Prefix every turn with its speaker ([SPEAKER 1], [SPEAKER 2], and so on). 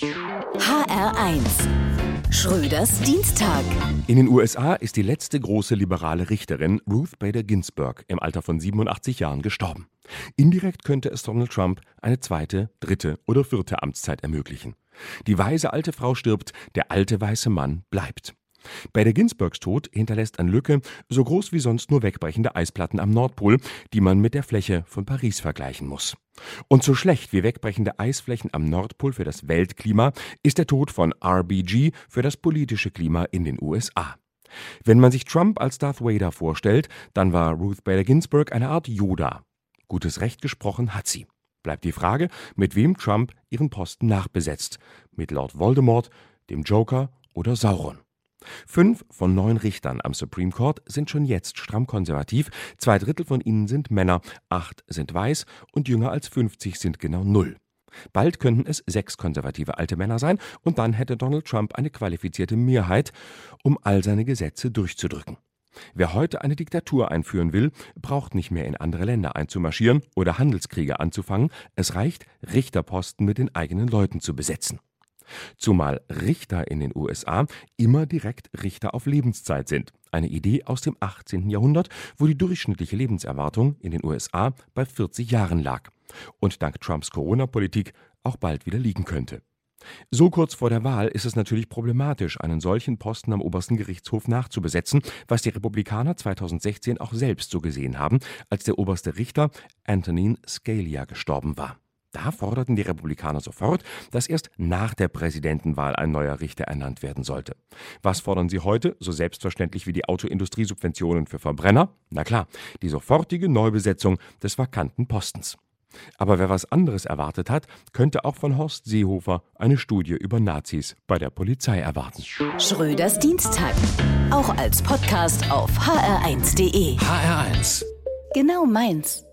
[SPEAKER 1] HR1 Schröders Dienstag.
[SPEAKER 2] In den USA ist die letzte große liberale Richterin Ruth Bader Ginsburg im Alter von 87 Jahren gestorben. Indirekt könnte es Donald Trump eine zweite, dritte oder vierte Amtszeit ermöglichen. Die weise alte Frau stirbt, der alte weiße Mann bleibt. Bei der Ginsburgs Tod hinterlässt eine Lücke so groß wie sonst nur wegbrechende Eisplatten am Nordpol, die man mit der Fläche von Paris vergleichen muss. Und so schlecht wie wegbrechende Eisflächen am Nordpol für das Weltklima ist der Tod von RBG für das politische Klima in den USA. Wenn man sich Trump als Darth Vader vorstellt, dann war Ruth Bader Ginsburg eine Art Yoda. Gutes Recht gesprochen hat sie. Bleibt die Frage, mit wem Trump ihren Posten nachbesetzt. Mit Lord Voldemort, dem Joker oder Sauron. Fünf von neun Richtern am Supreme Court sind schon jetzt stramm konservativ, zwei Drittel von ihnen sind Männer, acht sind weiß und jünger als 50 sind genau null. Bald könnten es sechs konservative alte Männer sein, und dann hätte Donald Trump eine qualifizierte Mehrheit, um all seine Gesetze durchzudrücken. Wer heute eine Diktatur einführen will, braucht nicht mehr in andere Länder einzumarschieren oder Handelskriege anzufangen, es reicht, Richterposten mit den eigenen Leuten zu besetzen. Zumal Richter in den USA immer direkt Richter auf Lebenszeit sind. Eine Idee aus dem 18. Jahrhundert, wo die durchschnittliche Lebenserwartung in den USA bei 40 Jahren lag und dank Trumps Corona-Politik auch bald wieder liegen könnte. So kurz vor der Wahl ist es natürlich problematisch, einen solchen Posten am obersten Gerichtshof nachzubesetzen, was die Republikaner 2016 auch selbst so gesehen haben, als der oberste Richter Antonin Scalia gestorben war. Da forderten die Republikaner sofort, dass erst nach der Präsidentenwahl ein neuer Richter ernannt werden sollte. Was fordern sie heute, so selbstverständlich wie die Autoindustriesubventionen für Verbrenner? Na klar, die sofortige Neubesetzung des vakanten Postens. Aber wer was anderes erwartet hat, könnte auch von Horst Seehofer eine Studie über Nazis bei der Polizei erwarten.
[SPEAKER 1] Schröders Dienstag. Auch als Podcast auf hr1.de.
[SPEAKER 3] HR1.
[SPEAKER 1] Genau meins.